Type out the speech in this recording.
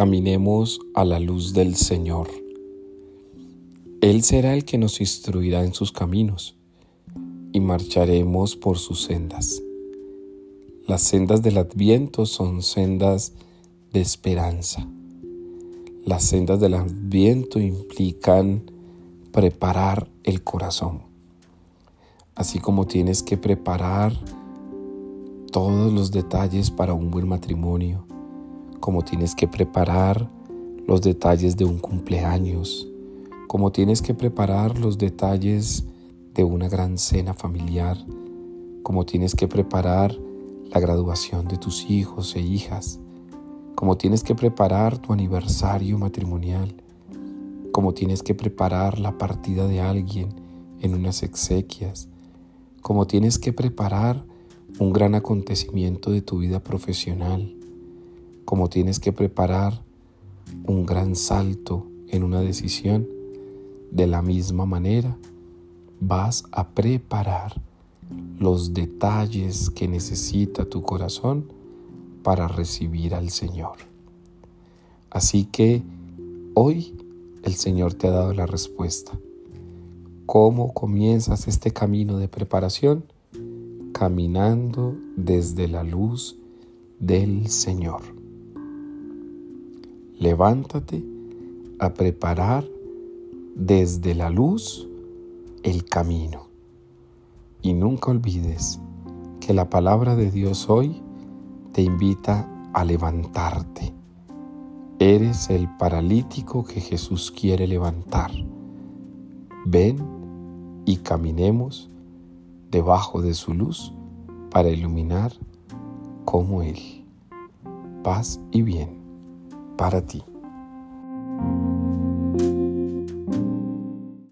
Caminemos a la luz del Señor. Él será el que nos instruirá en sus caminos y marcharemos por sus sendas. Las sendas del adviento son sendas de esperanza. Las sendas del adviento implican preparar el corazón. Así como tienes que preparar todos los detalles para un buen matrimonio, como tienes que preparar los detalles de un cumpleaños, como tienes que preparar los detalles de una gran cena familiar, como tienes que preparar la graduación de tus hijos e hijas, como tienes que preparar tu aniversario matrimonial, como tienes que preparar la partida de alguien en unas exequias, como tienes que preparar un gran acontecimiento de tu vida profesional, como tienes que preparar un gran salto en una decisión, de la misma manera vas a preparar los detalles que necesita tu corazón para recibir al Señor. Así que hoy el Señor te ha dado la respuesta. ¿Cómo comienzas este camino de preparación? Caminando desde la luz del Señor. Levántate a preparar desde la luz el camino. Y nunca olvides que la palabra de Dios hoy te invita a levantarte. Eres el paralítico que Jesús quiere levantar. Ven y caminemos debajo de su luz para iluminar como Él. Paz y bien para ti.